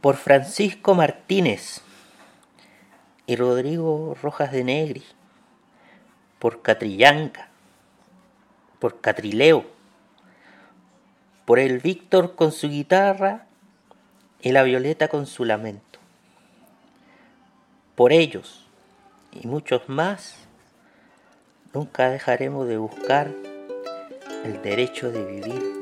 por Francisco Martínez y Rodrigo Rojas de Negri, por Catrillanca, por Catrileo, por el Víctor con su guitarra y la Violeta con su lamento. Por ellos y muchos más, nunca dejaremos de buscar el derecho de vivir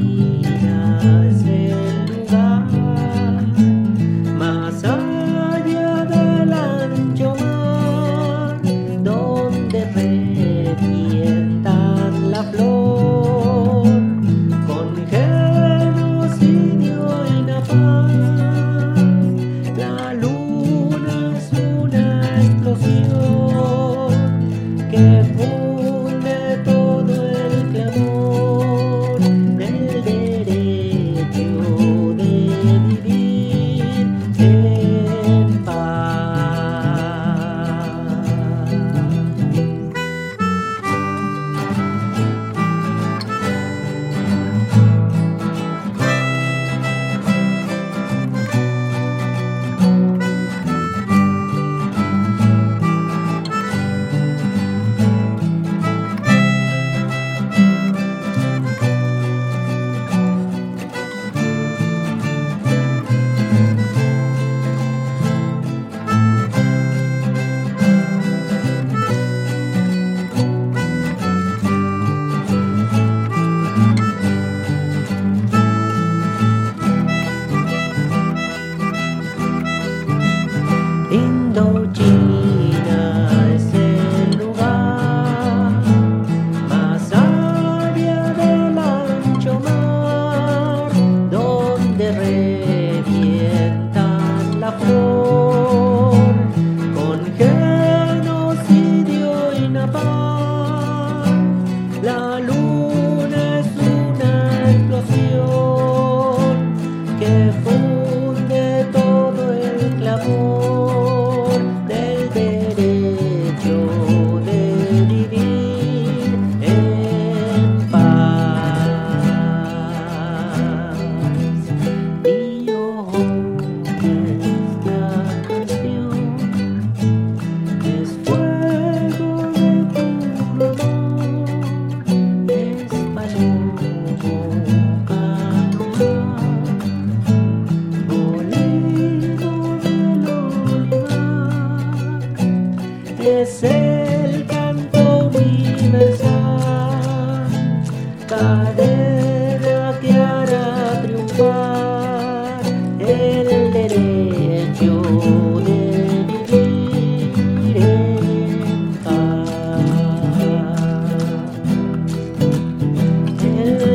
Because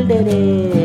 Alderez.